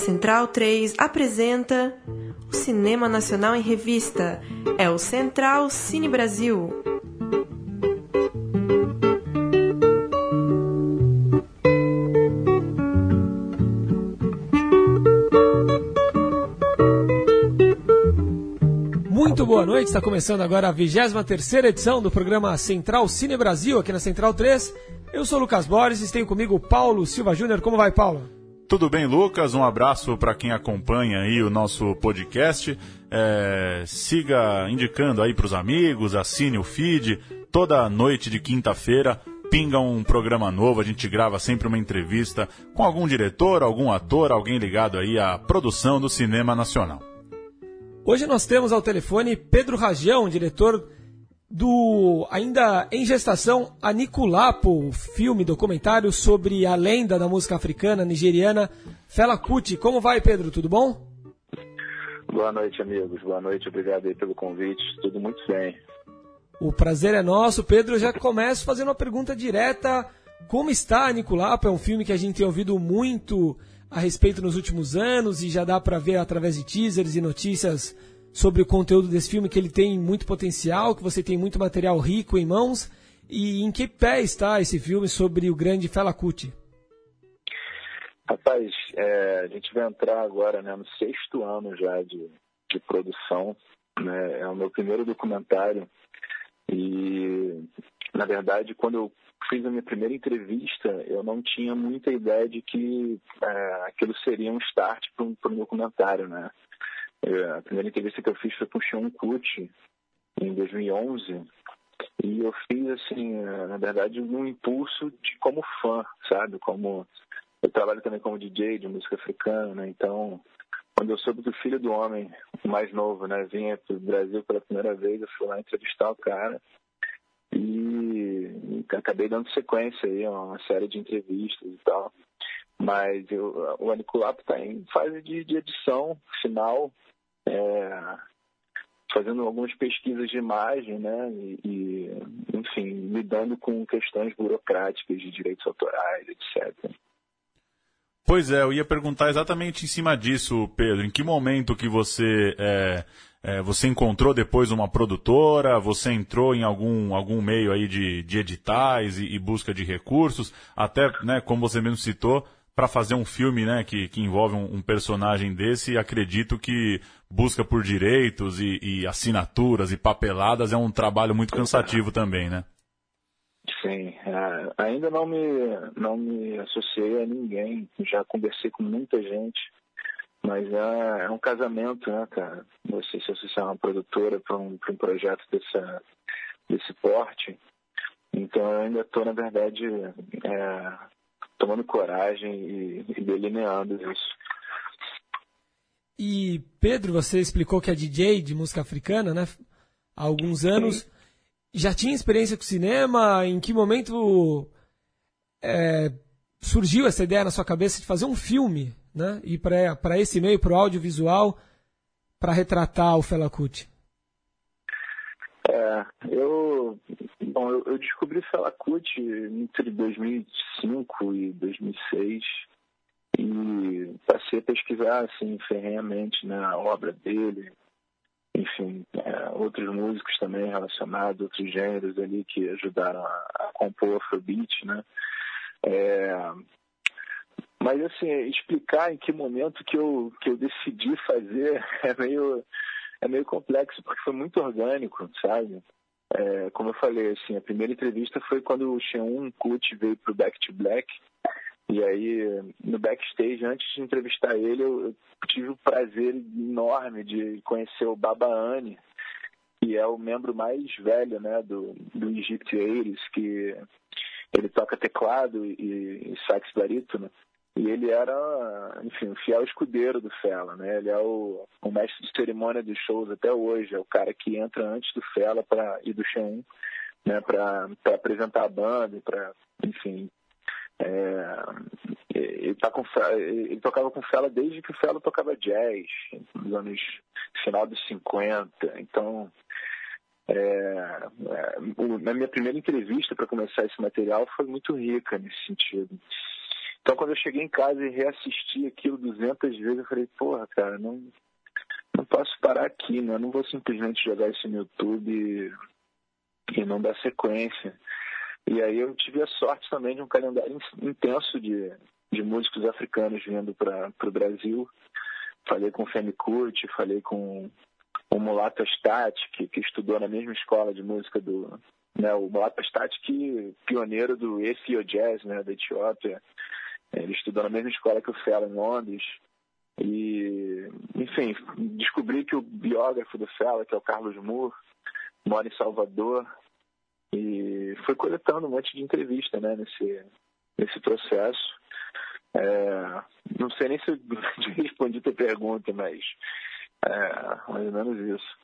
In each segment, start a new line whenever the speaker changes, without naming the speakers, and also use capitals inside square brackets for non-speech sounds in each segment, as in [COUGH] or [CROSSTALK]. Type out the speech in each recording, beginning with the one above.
Central 3 apresenta o Cinema Nacional em Revista. É o Central Cine Brasil.
Muito boa noite, está começando agora a 23 edição do programa Central Cine Brasil, aqui na Central 3. Eu sou o Lucas Borges e tenho comigo o Paulo Silva Júnior. Como vai, Paulo?
Tudo bem, Lucas? Um abraço para quem acompanha aí o nosso podcast. É, siga indicando aí para os amigos, assine o feed. Toda noite de quinta-feira pinga um programa novo. A gente grava sempre uma entrevista com algum diretor, algum ator, alguém ligado aí à produção do cinema nacional.
Hoje nós temos ao telefone Pedro Rajão, diretor do ainda em gestação Aniculapo, filme documentário sobre a lenda da música africana nigeriana Fela Kuti. Como vai, Pedro? Tudo bom?
Boa noite, amigos. Boa noite. Obrigado aí pelo convite. Tudo muito bem.
O prazer é nosso. Pedro, eu já começo fazendo uma pergunta direta. Como está Aniculapo? É um filme que a gente tem ouvido muito a respeito nos últimos anos e já dá para ver através de teasers e notícias sobre o conteúdo desse filme, que ele tem muito potencial, que você tem muito material rico em mãos. E em que pé está esse filme sobre o grande Fela Kuti?
Rapaz, é, a gente vai entrar agora né, no sexto ano já de, de produção. Né? É o meu primeiro documentário. E, na verdade, quando eu fiz a minha primeira entrevista, eu não tinha muita ideia de que é, aquilo seria um start para um, um documentário, né? É, a primeira entrevista que eu fiz foi com o Sean Kuti, em 2011. E eu fiz, assim, é, na verdade, um impulso de como fã, sabe? Como eu trabalho também como DJ de música africana, então quando eu soube do filho do homem, o mais novo, né, vinha para o Brasil pela primeira vez, eu fui lá entrevistar o cara e acabei dando sequência aí a uma série de entrevistas e tal. Mas eu, o Aniculapo está em fase de, de edição final, é, fazendo algumas pesquisas de imagem, né? E, e, enfim, lidando com questões burocráticas de direitos autorais, etc.
Pois é, eu ia perguntar exatamente em cima disso, Pedro. Em que momento que você é, é, você encontrou depois uma produtora? Você entrou em algum, algum meio aí de, de editais e, e busca de recursos? Até, né, como você mesmo citou, para fazer um filme né, que, que envolve um, um, personagem desse, acredito que busca por direitos e, e, assinaturas e papeladas é um trabalho muito cansativo também, né?
Sim, é, ainda não me, não me associei a ninguém, já conversei com muita gente, mas é, é um casamento, né, cara? Você se associar a uma produtora para um, um projeto dessa, desse porte. Então eu ainda estou, na verdade, é, tomando coragem e, e delineando isso.
E Pedro, você explicou que é DJ de música africana, né? Há alguns anos. Já tinha experiência com cinema? Em que momento é, surgiu essa ideia na sua cabeça de fazer um filme, né? E para esse meio, para o audiovisual, para retratar o Fela Kuti?
É, eu, bom, eu, eu descobri Fela Kuti entre 2005 e 2006 e passei a pesquisar assim ferrenhamente né, obra dele, enfim, é, outros músicos também relacionados, outros gêneros ali que ajudaram a, a compor Afrobeat, né? É, mas assim, explicar em que momento que eu, que eu decidi fazer [LAUGHS] é meio é meio complexo, porque foi muito orgânico, sabe? É, como eu falei, assim, a primeira entrevista foi quando o Xeon Kut veio pro Back to Black. E aí, no backstage, antes de entrevistar ele, eu, eu tive o prazer enorme de conhecer o Baba Anne, que é o membro mais velho né, do, do Egypt Aires, que ele toca teclado e, e sax barítono. E ele era, enfim, um fiel escudeiro do Fela, né? Ele é o, o mestre de cerimônia dos shows até hoje, é o cara que entra antes do Fela pra, e do Xen, né? Para apresentar a banda, para, enfim, é, ele, tá com, ele tocava com Fela desde que o Fela tocava jazz, nos anos final dos 50. Então, é, é, na minha primeira entrevista para começar esse material foi muito rica nesse sentido. Então, quando eu cheguei em casa e reassisti aquilo 200 vezes, eu falei, porra, cara, não, não posso parar aqui, né? Eu não vou simplesmente jogar isso no YouTube e, e não dar sequência. E aí eu tive a sorte também de um calendário intenso de, de músicos africanos vindo para o Brasil. Falei com o Femi Kuti, falei com o Mulato Stati, que, que estudou na mesma escola de música do... Né, o Mulato Stati, que pioneiro do Ethio Jazz, né, da Etiópia. Ele estudou na mesma escola que o Fela em Londres. E, enfim, descobri que o biógrafo do Fela, que é o Carlos Moore, mora em Salvador. E foi coletando um monte de entrevista né, nesse, nesse processo. É, não sei nem se eu [LAUGHS] respondi a tua pergunta, mas é mais ou menos isso.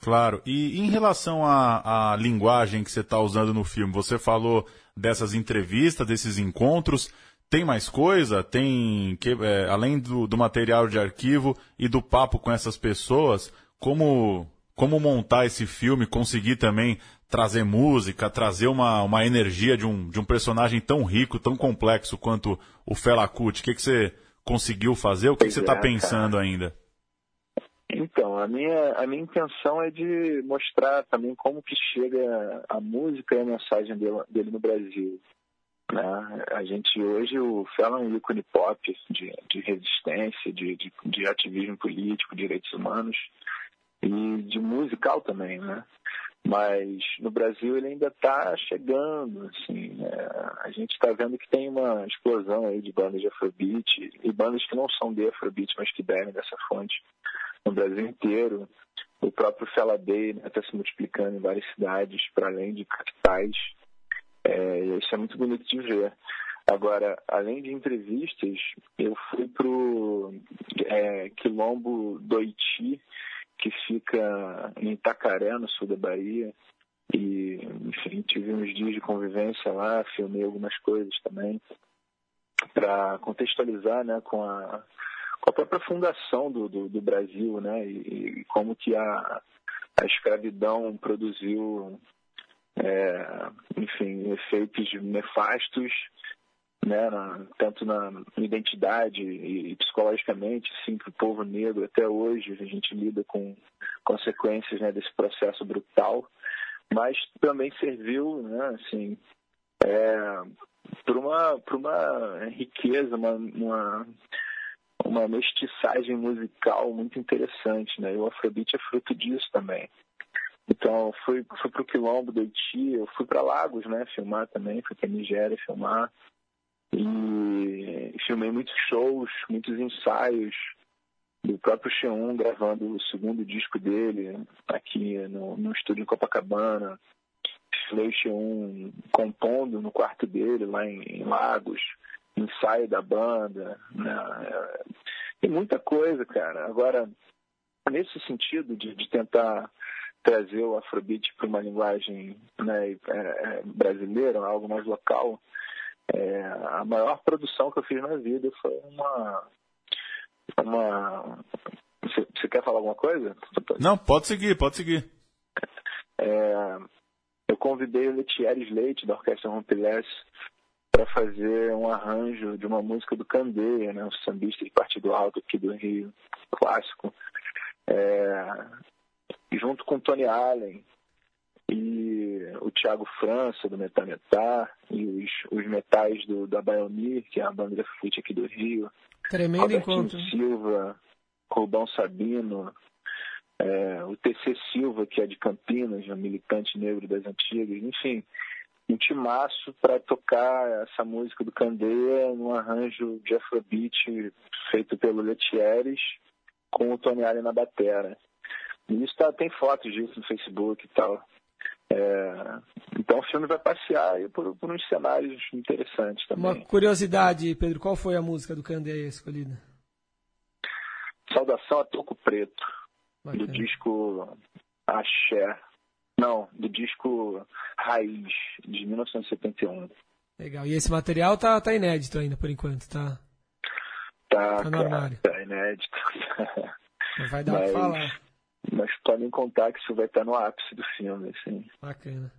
Claro. E em relação à, à linguagem que você está usando no filme, você falou dessas entrevistas, desses encontros. Tem mais coisa? Tem, que, é, além do, do material de arquivo e do papo com essas pessoas, como, como montar esse filme, conseguir também trazer música, trazer uma, uma energia de um, de um personagem tão rico, tão complexo quanto o Fela Kuti? O que, que você conseguiu fazer? O que, que você está é, pensando ainda?
Então, a minha, a minha intenção é de mostrar também como que chega a música e a mensagem dele, dele no Brasil. Né? A gente hoje, o Fela é um ícone pop de, de resistência, de, de, de ativismo político, direitos humanos e de musical também, né? Mas no Brasil ele ainda está chegando, assim, é, a gente está vendo que tem uma explosão aí de bandas de Afrobeat e bandas que não são de Afrobeat, mas que bebem dessa fonte no Brasil inteiro. O próprio Fela Day está né, tá se multiplicando em várias cidades, para além de capitais. É, isso é muito bonito de ver. Agora, além de entrevistas, eu fui para o é, Quilombo do que fica em Itacaré, no sul da Bahia. E, enfim, tive uns dias de convivência lá, filmei algumas coisas também, para contextualizar né, com, a, com a própria fundação do, do, do Brasil, né, e, e, como que a, a escravidão produziu, é, enfim, efeitos nefastos né, na, tanto na identidade e, psicologicamente, sim, para o povo negro. Até hoje a gente lida com consequências né, desse processo brutal, mas também serviu, né, assim, é, para uma, uma riqueza, uma, uma, uma mestiçagem musical muito interessante, né? E o Afrobeat é fruto disso também. Então, fui, fui o Quilombo do Haiti, eu fui para Lagos, né, filmar também, fui para Nigéria filmar. E filmei muitos shows, muitos ensaios do próprio Xeon gravando o segundo disco dele aqui no, no estúdio em Copacabana. Filmei Xeon compondo no quarto dele lá em, em Lagos, ensaio da banda. Né? E muita coisa, cara. Agora, nesse sentido de, de tentar trazer o Afrobeat para uma linguagem né, é, é, brasileira, algo mais local, é, a maior produção que eu fiz na vida foi uma. uma você, quer falar alguma coisa?
Não, pode seguir, pode seguir.
É, eu convidei o Letieres Leite, da Orquestra Rompilés, para fazer um arranjo de uma música do Candeia, né, um sambista de Partido Alto aqui do Rio, clássico, é, junto com Tony Allen, e o Thiago França, do Metametá, e os, os metais do, da Biomir, que é a banda de fute aqui do Rio.
Tremendo encontro.
Silva, Rubão Sabino, é, o TC Silva, que é de Campinas, um militante negro das antigas, enfim, um timaço para tocar essa música do Candeia num arranjo de afrobeat feito pelo Letieres com o Tony Allen na batera. E isso tá, tem fotos disso no Facebook e tal. É, então o filme vai passear por, por, uns cenários interessantes também.
Uma curiosidade, Pedro, qual foi a música do Candeia escolhida?
Saudação a Toco Preto, Bacana. do disco Axé. Não, do disco Raiz, de 1971.
Legal. E esse material tá, tá inédito ainda, por enquanto, tá?
Tá, tá no armário. Tá inédito.
vai dar Mas... pra falar
mas podem contar que isso vai estar no ápice do filme, assim.
Bacana.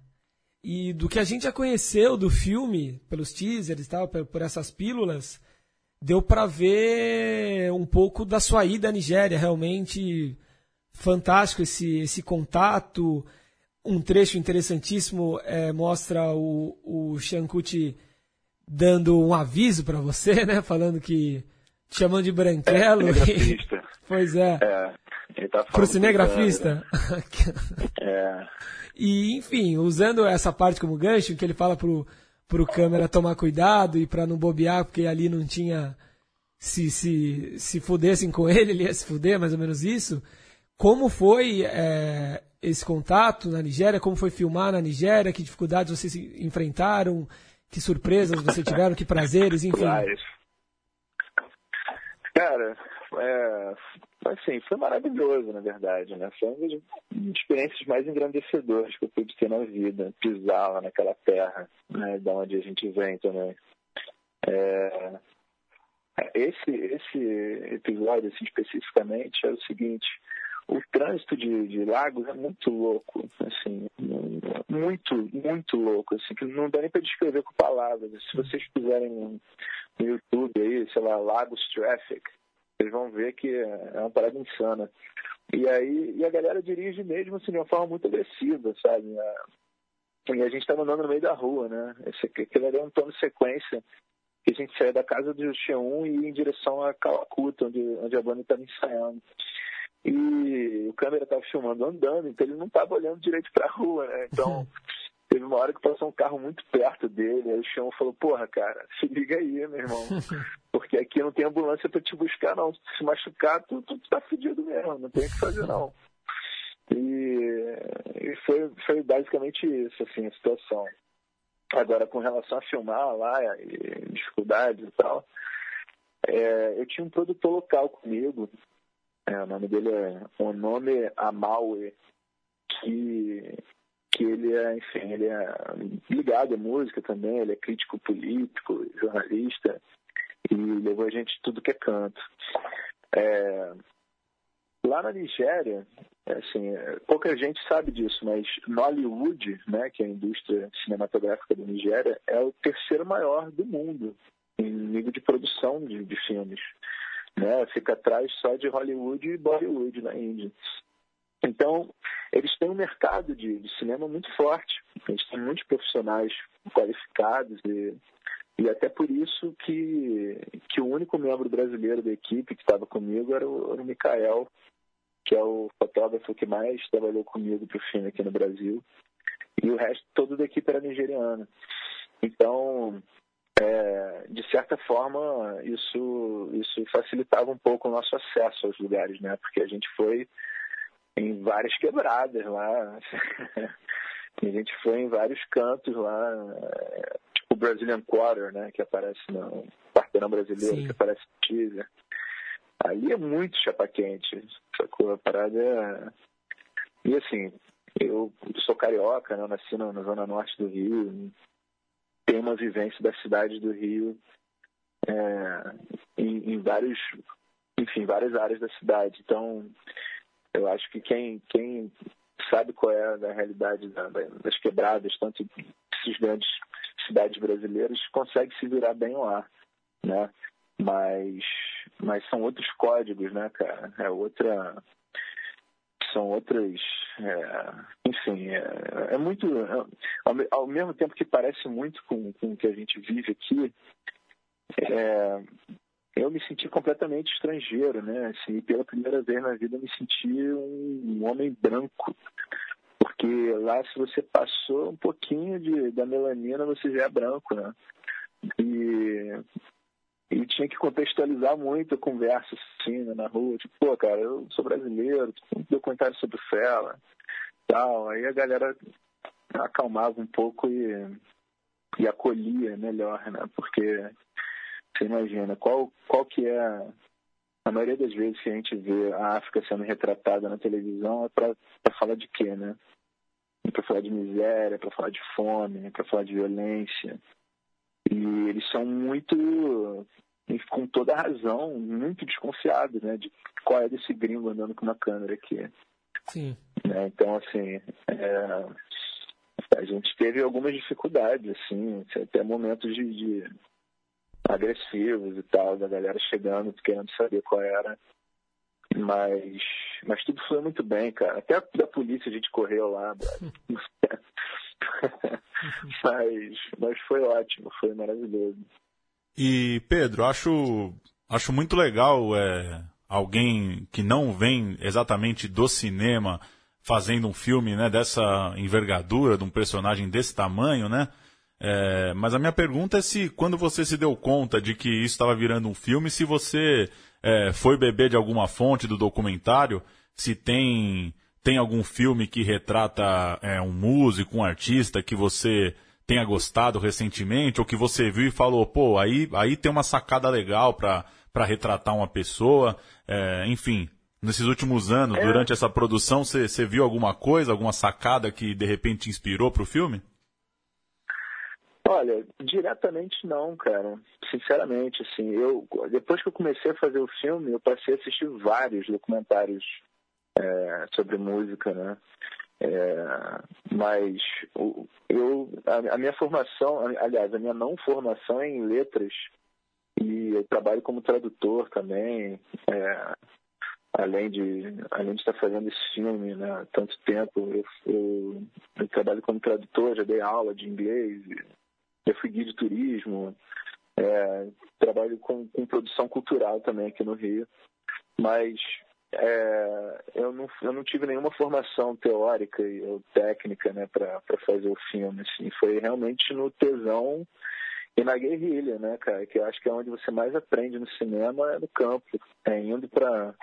E do que a gente já conheceu do filme, pelos teasers e tal, por, essas pílulas, deu para ver um pouco da sua ida à Nigéria, realmente fantástico esse, esse contato. Um trecho interessantíssimo é, mostra o, o Shankuchi dando um aviso para você, [LAUGHS] né? Falando que. te chamando de branquelo.
É, [LAUGHS]
pois é.
é ele tá
Pro cinegrafista? [LAUGHS]
é.
E, enfim, usando essa parte como gancho, que ele fala pro, pro câmera tomar cuidado e para não bobear, porque ali não tinha. Se, se, se fudessem com ele, ele ia se fuder, mais ou menos isso. Como foi é, esse contato na Nigéria? Como foi filmar na Nigéria? Que dificuldades vocês enfrentaram? Que surpresas vocês tiveram? Que prazeres, enfim.
Cara, é, assim, foi maravilhoso, na verdade, né? Foi uma das experiências mais engrandecedoras que eu pude ter na vida, pisar lá naquela terra, né, da onde a gente vem também. É, esse, esse episódio, assim, especificamente, é o seguinte, o trânsito de, de lagos é muito louco, assim, muito, muito louco, assim, que não dá nem para descrever com palavras. Se vocês fizerem no YouTube aí, sei lá, Lagos Traffic, vocês vão ver que é uma parada insana. E aí, e a galera dirige mesmo assim, de uma forma muito agressiva, sabe? E a gente estava andando no meio da rua, né? Esse, aquele ali é um plano de sequência que a gente saía da casa do X1 e ia em direção a Calacuta, onde, onde a banda estava ensaiando. E o câmera estava filmando andando, então ele não estava olhando direito para a rua, né? Então [LAUGHS] teve uma hora que passou um carro muito perto dele, aí o chão falou, porra, cara, [LAUGHS] se liga aí, meu irmão. [LAUGHS] Porque aqui não tem ambulância para te buscar, não. Se se machucar, tu, tu, tá fudido mesmo, não tem o que fazer, não. E, e foi, foi basicamente isso, assim, a situação. Agora, com relação a filmar lá, e dificuldades e tal, é, eu tinha um produtor local comigo, é, o nome dele é Onome Amaue, que, que ele é, enfim, ele é ligado à música também, ele é crítico político, jornalista, e levou a gente tudo que é canto. É, lá na Nigéria, assim, pouca gente sabe disso, mas Nollywood, né, que é a indústria cinematográfica da Nigéria, é o terceiro maior do mundo em nível de produção de, de filmes né? Fica atrás só de Hollywood e Bollywood na Índia. Então, eles têm um mercado de, de cinema muito forte. Eles têm muitos profissionais qualificados e, e até por isso que, que o único membro brasileiro da equipe que estava comigo era o, era o Mikael, que é o fotógrafo que mais trabalhou comigo para o filme aqui no Brasil. E o resto todo da equipe era nigeriana. Então, é, de certa forma, isso, isso facilitava um pouco o nosso acesso aos lugares, né? Porque a gente foi em várias quebradas lá. [LAUGHS] a gente foi em vários cantos lá, tipo o Brazilian Quarter, né? Que aparece no Quarteirão Brasileiro, Sim. que aparece no teaser. Ali é muito chapa quente, sacou? A parada é... E assim, eu sou carioca, né? Eu nasci na, na zona norte do Rio, tem uma vivência da cidade do Rio é, em, em, vários, enfim, várias áreas da cidade. Então, eu acho que quem, quem sabe qual é a realidade da, das quebradas, tanto dessas grandes cidades brasileiras, consegue se virar bem lá, né? Mas, mas são outros códigos, né, cara? É outra são outras. É, enfim, é, é muito. É, ao, ao, mesmo tempo que parece muito com, com o que a gente vive aqui, é, eu me senti completamente estrangeiro, né? Assim, pela primeira vez na vida eu me senti um, um homem branco. Porque lá, se você passou um pouquinho de, da melanina, você já é branco, né? E e tinha que contextualizar muito a conversa assim, né, na rua, tipo, pô, cara, eu sou brasileiro, um documentário sobre Fela, tal. Aí a galera acalmava um pouco e, e acolhia melhor, né? Porque você imagina, qual, qual que é a maioria das vezes que a gente vê a África sendo retratada na televisão é para falar de quê, né? É para falar de miséria, para falar de fome, para falar de violência. E eles são muito, com toda razão, muito desconfiados, né? De qual é desse gringo andando com uma câmera aqui.
Sim.
Né? Então, assim, é, a gente teve algumas dificuldades, assim, até momentos de, de agressivos e tal, da galera chegando, querendo saber qual era. Mas, mas tudo foi muito bem, cara. Até da polícia a gente correu lá. [LAUGHS] mas, mas foi ótimo, foi maravilhoso.
E, Pedro, acho, acho muito legal é, alguém que não vem exatamente do cinema fazendo um filme né, dessa envergadura, de um personagem desse tamanho, né? É, mas a minha pergunta é se, quando você se deu conta de que isso estava virando um filme, se você é, foi beber de alguma fonte do documentário, se tem, tem algum filme que retrata é, um músico, um artista que você tenha gostado recentemente, ou que você viu e falou, pô, aí, aí tem uma sacada legal para retratar uma pessoa, é, enfim, nesses últimos anos, é. durante essa produção, você viu alguma coisa, alguma sacada que de repente te inspirou para o filme?
Olha, diretamente não, cara. Sinceramente, assim, eu depois que eu comecei a fazer o filme, eu passei a assistir vários documentários é, sobre música, né? É, mas eu, a, a minha formação, aliás, a minha não formação é em letras e eu trabalho como tradutor também. É, além de além de estar fazendo esse filme né, há tanto tempo eu, eu, eu, trabalho como tradutor já dei aula de inglês já fui guia de turismo é, trabalho com, com, produção cultural também aqui no Rio mas é, eu, não, eu não tive nenhuma formação teórica ou técnica né, para fazer o filme assim foi realmente no tesão e na guerrilha, né, cara? Que eu acho que é onde você mais aprende no cinema, é no campo, é indo para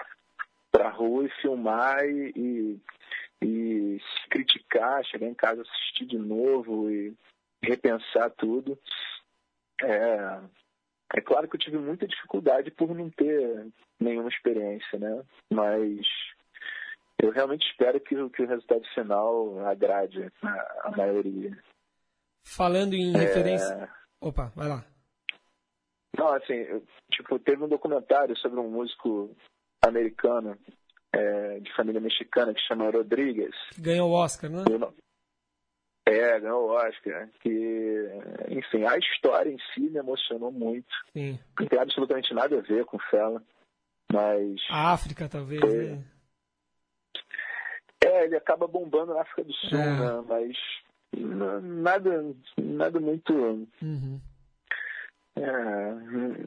para rua e filmar e, e, e, criticar, chegar em casa assistir de novo e repensar tudo. É, é claro que eu tive muita dificuldade por não ter nenhuma experiência, né? Mas eu realmente espero que, que o resultado final agrade a, a maioria.
Falando em é... referência. Opa, vai lá.
Não, assim, tipo, teve um documentário sobre um músico americano é, de família mexicana que chama Rodrigues.
Ganhou o Oscar, né?
É, ganhou o Oscar. Que, enfim, a história em si me emocionou muito.
Sim.
Não tem absolutamente nada a ver com Fela, mas...
A África, talvez,
é, né? é ele acaba bombando na África do Sul, é. né? Mas nada, nada muito...
Uhum
é,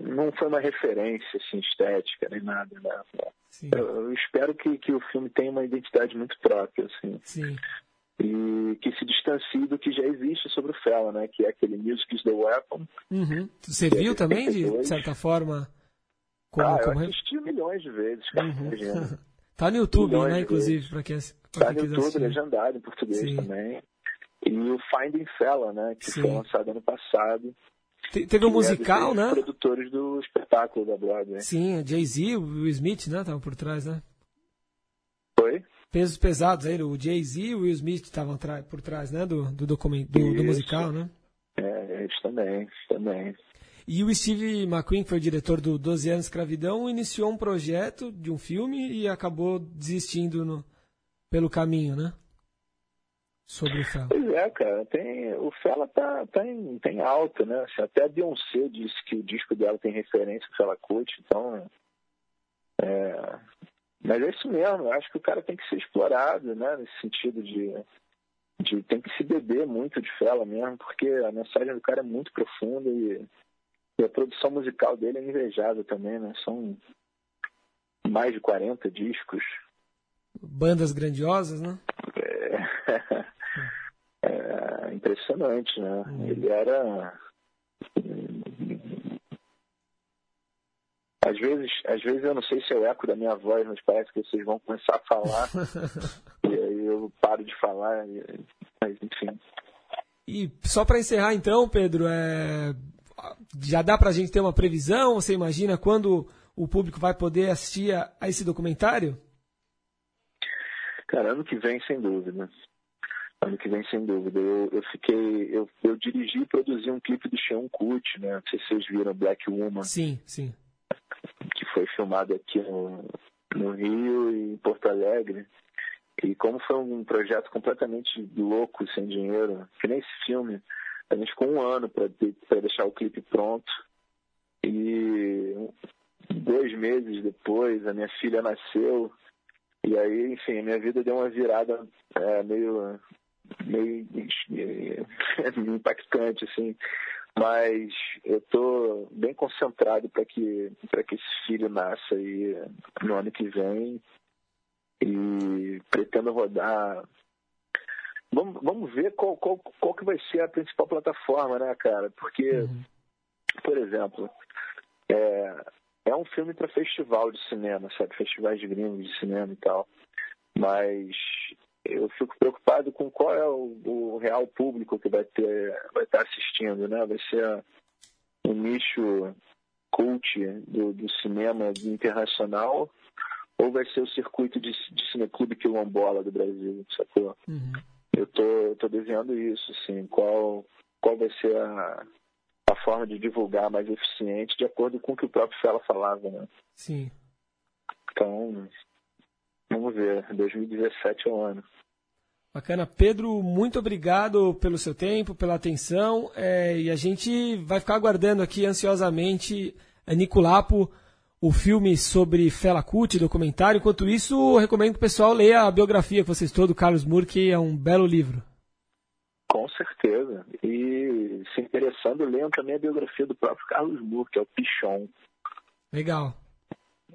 não foi uma referência assim, estética nem nada. Né? Eu, eu, espero que, que o filme tenha uma identidade muito própria. Assim.
Sim.
E que se distancie do que já existe sobre o Fela, né? Que é aquele Music is the Weapon.
Uhum. Você viu é também, de certa forma?
Como, ah, como... eu assisti milhões de vezes, cara.
Uhum. [LAUGHS] tá no YouTube, milhões né? Inclusive, para quem,
pra tá quem no YouTube, assistir. legendado em português Sim. também. E o Finding Fela, né? Que Sim. foi lançado ano passado.
Teve um musical,
é
né?
produtores do espetáculo da Broadway.
Sim, Jay-Z, o Will Smith, né? Estavam por trás, né? Pesos pesados aí, o Jay-Z e o Will Smith estavam por trás, né? Do, do, documento, do, do musical, né?
É, eles também, eles também.
E o Steve McQueen, que foi o diretor do 12 anos de escravidão, iniciou um projeto de um filme e acabou desistindo no, pelo caminho, né? sobre o Fela.
Pois é, cara. Tem, o Fela tá, tá, em, tá em alta, né? Até a Beyoncé disse que o disco dela tem referência ao Fela Kuti, então. É, mas é isso mesmo, eu acho que o cara tem que ser explorado, né? Nesse sentido de, de tem que se beber muito de Fela mesmo, porque a mensagem do cara é muito profunda e, e a produção musical dele é invejável também, né? São mais de 40 discos.
Bandas grandiosas, né?
É. [LAUGHS] é impressionante, né? Uhum. Ele era. Às vezes, às vezes eu não sei se é o eco da minha voz, mas parece que vocês vão começar a falar. [LAUGHS] e aí eu paro de falar, mas enfim.
E só para encerrar então, Pedro, é... já dá para a gente ter uma previsão? Você imagina quando o público vai poder assistir a, a esse documentário?
Cara, ano que vem, sem dúvida. Ano que vem, sem dúvida. Eu, eu fiquei. Eu, eu dirigi e produzi um clipe do Sean Kut, né? Não sei se vocês viram Black Woman.
Sim, sim.
Foi filmado aqui no, no Rio e em Porto Alegre. E como foi um projeto completamente louco, sem dinheiro, que nem esse filme, a gente ficou um ano para deixar o clipe pronto. E dois meses depois, a minha filha nasceu. E aí, enfim, a minha vida deu uma virada é, meio, meio [LAUGHS] impactante, assim. Mas eu estou bem concentrado para que, que esse filho nasça aí no ano que vem. E pretendo rodar. Vamos, vamos ver qual, qual, qual que vai ser a principal plataforma, né, cara? Porque, uhum. por exemplo, é, é um filme para festival de cinema, sabe? Festivais de gringos de cinema e tal. Mas eu fico preocupado com qual é o, o, real público que vai ter vai estar assistindo, né? Vai ser um nicho cult do, do cinema internacional ou vai ser o circuito de, de cineclube quilombola do Brasil, sacou? Uhum. Eu tô, eu tô desenhando isso, assim, qual, qual vai ser a, a forma de divulgar mais eficiente de acordo com o que o próprio Fela falava, né?
Sim.
Então, vamos ver, 2017 é o ano.
Bacana. Pedro, muito obrigado pelo seu tempo, pela atenção. É, e a gente vai ficar aguardando aqui ansiosamente a Nicolapo, o filme sobre Fela Kuti, documentário. Enquanto isso, recomendo que o pessoal leia a biografia que vocês todos do Carlos Moore, que é um belo livro.
Com certeza. E se interessando, leiam também a biografia do próprio Carlos Moore, que é o Pichon.
Legal.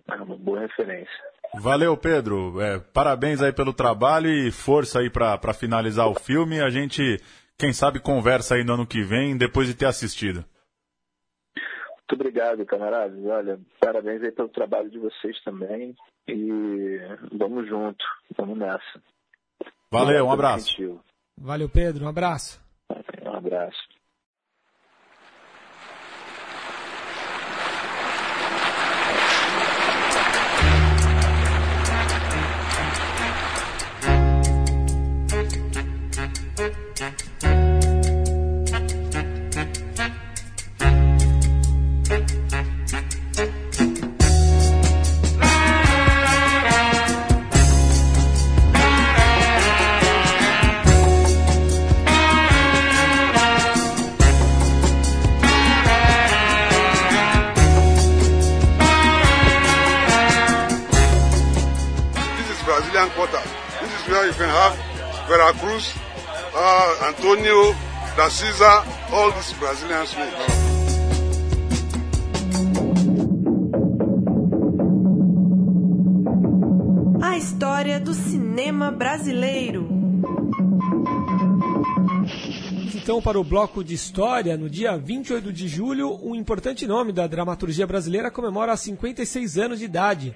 É uma boa referência.
Valeu, Pedro. É, parabéns aí pelo trabalho e força aí para finalizar o filme. A gente, quem sabe, conversa aí no ano que vem, depois de ter assistido.
Muito obrigado, camaradas. Olha, parabéns aí pelo trabalho de vocês também. E vamos junto, vamos nessa.
Valeu, um abraço.
Valeu, Pedro. Um abraço.
Um abraço.
Da Cisa, all these Brazilians
A história do cinema brasileiro.
Então, para o bloco de história, no dia 28 de julho, um importante nome da dramaturgia brasileira comemora 56 anos de idade.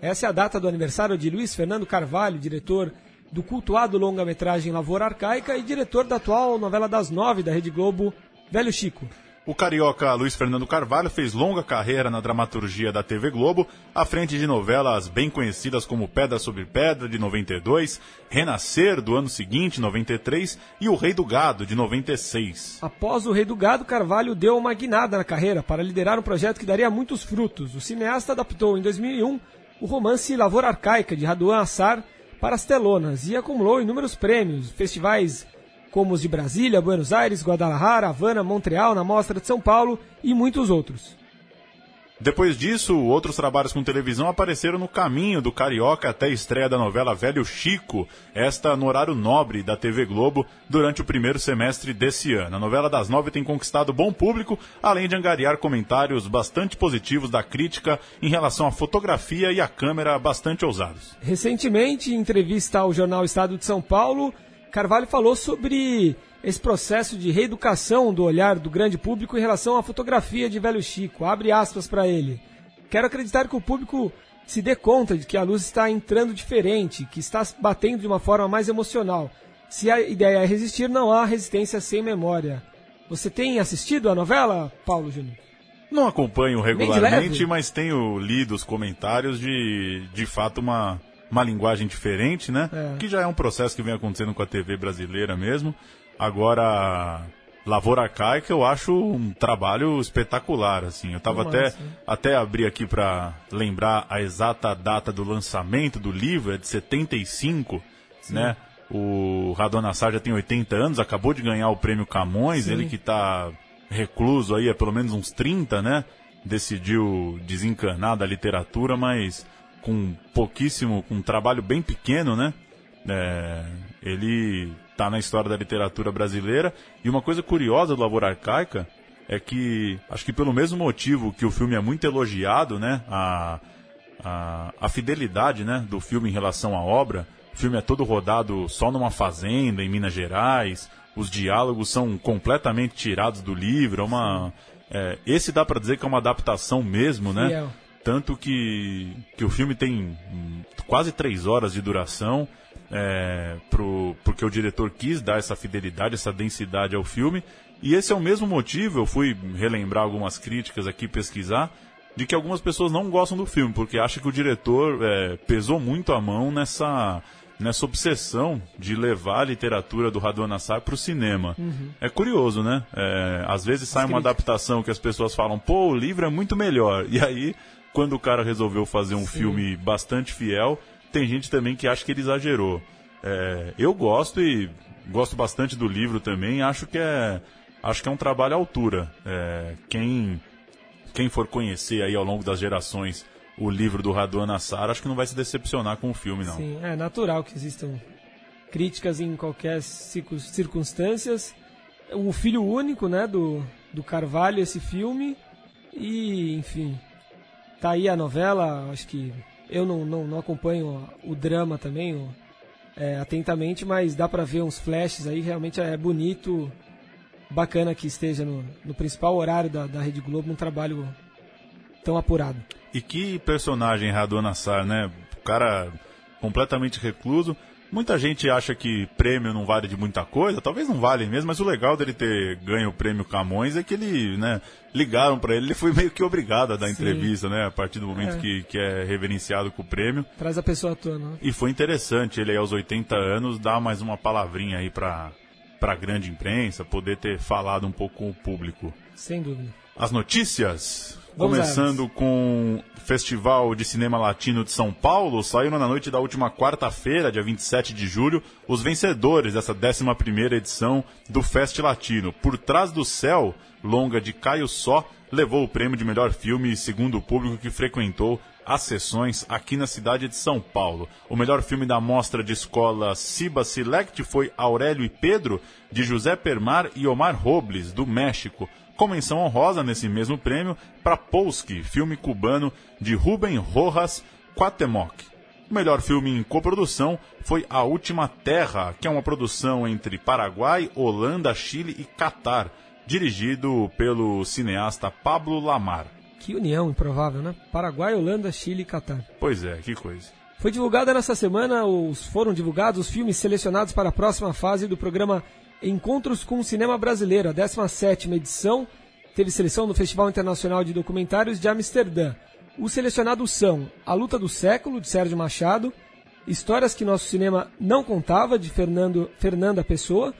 Essa é a data do aniversário de Luiz Fernando Carvalho, diretor do cultuado longa-metragem Lavoura Arcaica e diretor da atual novela das nove da Rede Globo, Velho Chico.
O carioca Luiz Fernando Carvalho fez longa carreira na dramaturgia da TV Globo, à frente de novelas bem conhecidas como Pedra sobre Pedra, de 92, Renascer, do ano seguinte, 93, e O Rei do Gado, de 96.
Após O Rei do Gado, Carvalho deu uma guinada na carreira para liderar um projeto que daria muitos frutos. O cineasta adaptou em 2001 o romance Lavoura Arcaica, de Raduan Assar, para as telonas e acumulou inúmeros prêmios, festivais como os de Brasília, Buenos Aires, Guadalajara, Havana, Montreal, na Mostra de São Paulo e muitos outros.
Depois disso, outros trabalhos com televisão apareceram no caminho do Carioca até a estreia da novela Velho Chico, esta no horário nobre da TV Globo, durante o primeiro semestre desse ano. A novela das nove tem conquistado bom público, além de angariar comentários bastante positivos da crítica em relação à fotografia e à câmera bastante ousados.
Recentemente, em entrevista ao jornal Estado de São Paulo, Carvalho falou sobre esse processo de reeducação do olhar do grande público em relação à fotografia de Velho Chico. Abre aspas para ele. Quero acreditar que o público se dê conta de que a luz está entrando diferente, que está batendo de uma forma mais emocional. Se a ideia é resistir, não há resistência sem memória. Você tem assistido a novela, Paulo Júnior?
Não acompanho regularmente, mas tenho lido os comentários de, de fato, uma, uma linguagem diferente, né? É. Que já é um processo que vem acontecendo com a TV brasileira mesmo. Agora, Lavoura Arcaica eu acho um trabalho espetacular, assim. Eu tava até, até abri aqui para lembrar a exata data do lançamento do livro, é de 75. né? O Radon Nassar já tem 80 anos, acabou de ganhar o prêmio Camões,
Sim.
ele que está recluso aí há pelo menos uns 30, né? Decidiu desencanar da literatura, mas com pouquíssimo, com um trabalho bem pequeno, né? É, ele está na história da literatura brasileira. E uma coisa curiosa do Lavoura Arcaica é que, acho que pelo mesmo motivo que o filme é muito elogiado, né? A, a, a fidelidade né, do filme em relação à obra. O filme é todo rodado só numa fazenda em Minas Gerais. Os diálogos são completamente tirados do livro. É uma, é, esse dá para dizer que é uma adaptação mesmo, né?
Fiel.
Tanto que, que o filme tem hum, quase três horas de duração, é, pro, porque o diretor quis dar essa fidelidade, essa densidade ao filme. E esse é o mesmo motivo, eu fui relembrar algumas críticas aqui, pesquisar, de que algumas pessoas não gostam do filme, porque acham que o diretor é, pesou muito a mão nessa, nessa obsessão de levar a literatura do Radwan Nassar para o cinema. É curioso, né? É, às vezes sai uma adaptação que as pessoas falam, pô, o livro é muito melhor. E aí, quando o cara resolveu fazer um filme bastante fiel, tem gente também que acha que ele exagerou. É, eu gosto e gosto bastante do livro também, acho que é, acho que é um trabalho à altura. É, quem, quem for conhecer aí ao longo das gerações o livro do Radwan Nassar, acho que não vai se decepcionar com o filme, não.
Sim, é natural que existam críticas em qualquer circun- circunstâncias. O filho único, né, do, do Carvalho, esse filme. E, enfim, tá aí a novela, acho que eu não, não, não acompanho o drama também o- é, atentamente, mas dá pra ver uns flashes aí, realmente é bonito, bacana que esteja no, no principal horário da, da Rede Globo, um trabalho tão apurado.
E que personagem Radwan Nassar, né? O cara completamente recluso. Muita gente acha que prêmio não vale de muita coisa, talvez não vale mesmo, mas o legal dele ter ganho o prêmio Camões é que ele, né, ligaram pra ele, ele foi meio que obrigado a dar
Sim.
entrevista, né, a partir do momento
É.
que, que é reverenciado com o prêmio.
Traz a pessoa à tona, né?
E foi interessante ele aí aos 80 anos dar mais uma palavrinha aí pra, pra grande imprensa, poder ter falado um pouco com o público.
sem dúvida.
As notícias.
Vamos
Começando com o Festival de Cinema Latino de São Paulo, saíram na noite da última quarta-feira, dia 27 de julho, os vencedores dessa 11ª edição do Fest Latino. Por Trás do Céu, longa de Caio Só, levou o prêmio de melhor filme segundo o público que frequentou as sessões aqui na cidade de São Paulo. O melhor filme da mostra de escola Ciba Select foi Aurélio e Pedro, de José Permar e Omar Robles, do México. Com menção honrosa nesse mesmo prêmio para Polski, filme cubano de Rubem Rojas Quatemoc. O melhor filme em coprodução foi A Última Terra, que é uma produção entre Paraguai, Holanda, Chile e Catar, dirigido pelo cineasta Pablo Lamar.
Que união improvável, né? Paraguai, Holanda, Chile e Catar.
Pois é, que coisa.
Foi divulgada nessa semana, os, foram divulgados os filmes selecionados para a próxima fase do programa Encontros com o Cinema Brasileiro, a 17ª edição. Teve seleção no Festival Internacional de Documentários de Amsterdã. Os selecionados são A Luta do Século, de Sérgio Machado, Histórias que Nosso Cinema Não Contava, de Fernando, Fernanda Pessoa,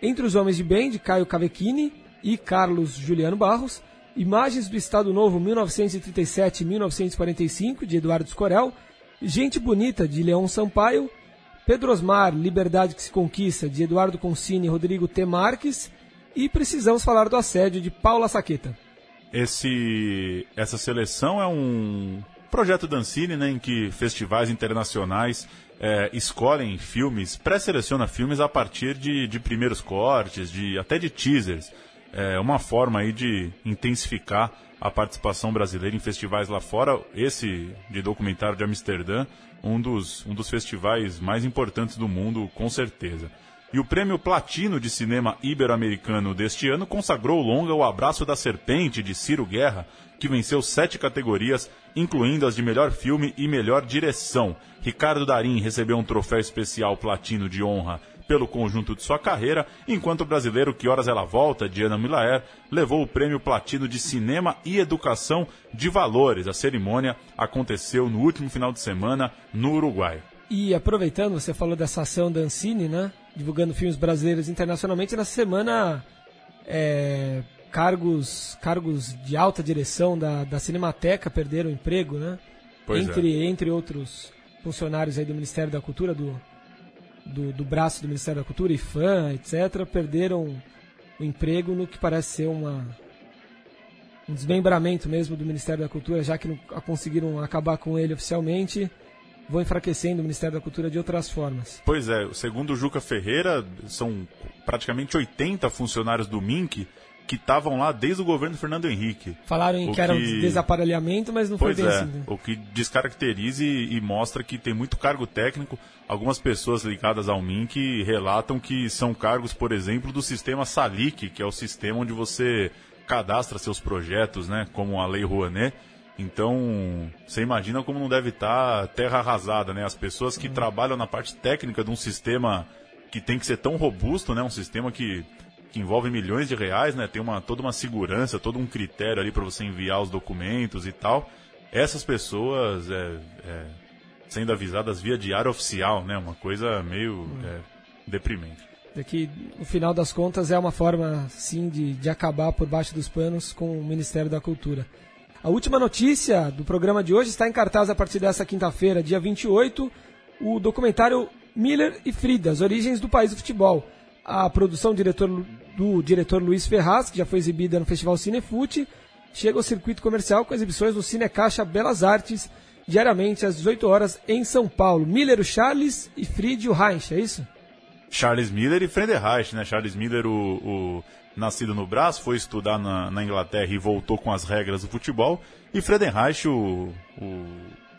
Entre os Homens de Bem, de Caio Cavecchini e Carlos Juliano Barros, Imagens do Estado Novo 1937 e 1945, de Eduardo Escorel, Gente Bonita, de Leon Sampaio, Pedro Osmar, Liberdade que se Conquista, de Eduardo Concini e Rodrigo T. Marques, e Precisamos Falar do Assédio, de Paula Saqueta.
Esse, essa seleção é um projeto da Ancine, né, em que festivais internacionais é, escolhem filmes, pré-seleciona filmes a partir de, de primeiros cortes, de até de teasers. É uma forma aí de intensificar a participação brasileira em festivais lá fora. Esse de documentário de Amsterdã, um dos, um dos festivais mais importantes do mundo, com certeza. E o prêmio Platino de Cinema Ibero-Americano deste ano consagrou o longa O Abraço da Serpente, de Ciro Guerra, que venceu sete categorias, incluindo as de melhor filme e melhor direção. Ricardo Darim recebeu um troféu especial platino de honra pelo conjunto de sua carreira, enquanto o brasileiro Que Horas Ela Volta, de Ana Milaer, levou o prêmio platino de Cinema e Educação de Valores. A cerimônia aconteceu no último final de semana no Uruguai.
E aproveitando, você falou dessa ação da Ancine, né? Divulgando filmes brasileiros internacionalmente, na semana é, cargos, cargos de alta direção da, da Cinemateca perderam emprego, né?
Pois é.
entre, entre outros funcionários aí do Ministério da Cultura, do, do, do braço do Ministério da Cultura, IFAM, etc., perderam o emprego no que parece ser uma, um desmembramento mesmo do Ministério da Cultura, já que não conseguiram acabar com ele oficialmente, vão enfraquecendo o Ministério da Cultura de outras formas.
Pois é, segundo o Juca Ferreira, são praticamente 80 funcionários do MINC que estavam lá desde o governo Fernando Henrique.
Falaram que, que era um desaparelhamento, mas não
pois
foi bem
é,
assim.
O que descaracteriza e, e, mostra que tem muito cargo técnico. Algumas pessoas ligadas ao MINC relatam que são cargos, por exemplo, do sistema SALIC, que é o sistema onde você cadastra seus projetos, né, como a Lei Rouanet. Então, você imagina como não deve estar terra arrasada, né? As pessoas que uhum. trabalham na parte técnica de um sistema que tem que ser tão robusto, né? Um sistema que que envolve milhões de reais, né? Tem uma, toda uma segurança, todo um critério ali para você enviar os documentos e tal. Essas pessoas é, é, sendo avisadas via diário oficial, né? Uma coisa meio é, deprimente.
É que, no final das contas, é uma forma, sim, de, de acabar por baixo dos panos com o Ministério da Cultura. A última notícia do programa de hoje está em cartaz a partir dessa quinta-feira, dia 28, o documentário Miller e Frida, as origens do país do futebol a produção diretor, do diretor Luiz Ferraz, que já foi exibida no Festival Cinefute, chega ao circuito comercial com exibições no Cine Caixa Belas Artes, diariamente às 18 horas em São Paulo. Miller, o Charles e Fried, o Reich, é isso?
Charles Miller e Frederreich, né? Charles Miller, o, o, nascido no Brás, foi estudar na, na, Inglaterra e voltou com as regras do futebol. E Frederreich, o, o,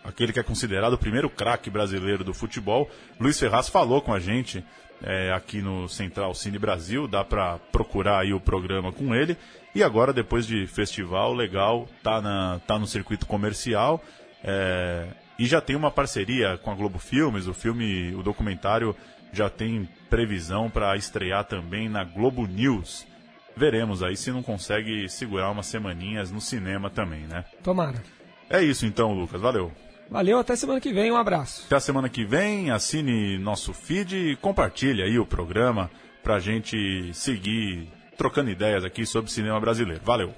aquele que é considerado o primeiro craque brasileiro do futebol. Luiz Ferraz falou com a gente é, aqui no Central Cine Brasil, dá para procurar aí o programa com ele. E agora, depois de festival legal, tá, na, tá no circuito comercial é, e já tem uma parceria com a Globo Filmes. O filme, o documentário já tem previsão para estrear também na Globo News. Veremos aí se não consegue segurar umas semaninhas no cinema também, né?
Tomara.
É isso então, Lucas. Valeu.
Valeu, até semana que vem, um abraço.
Até a semana que vem, assine nosso feed e compartilhe aí o programa pra gente seguir trocando ideias aqui sobre cinema brasileiro. Valeu!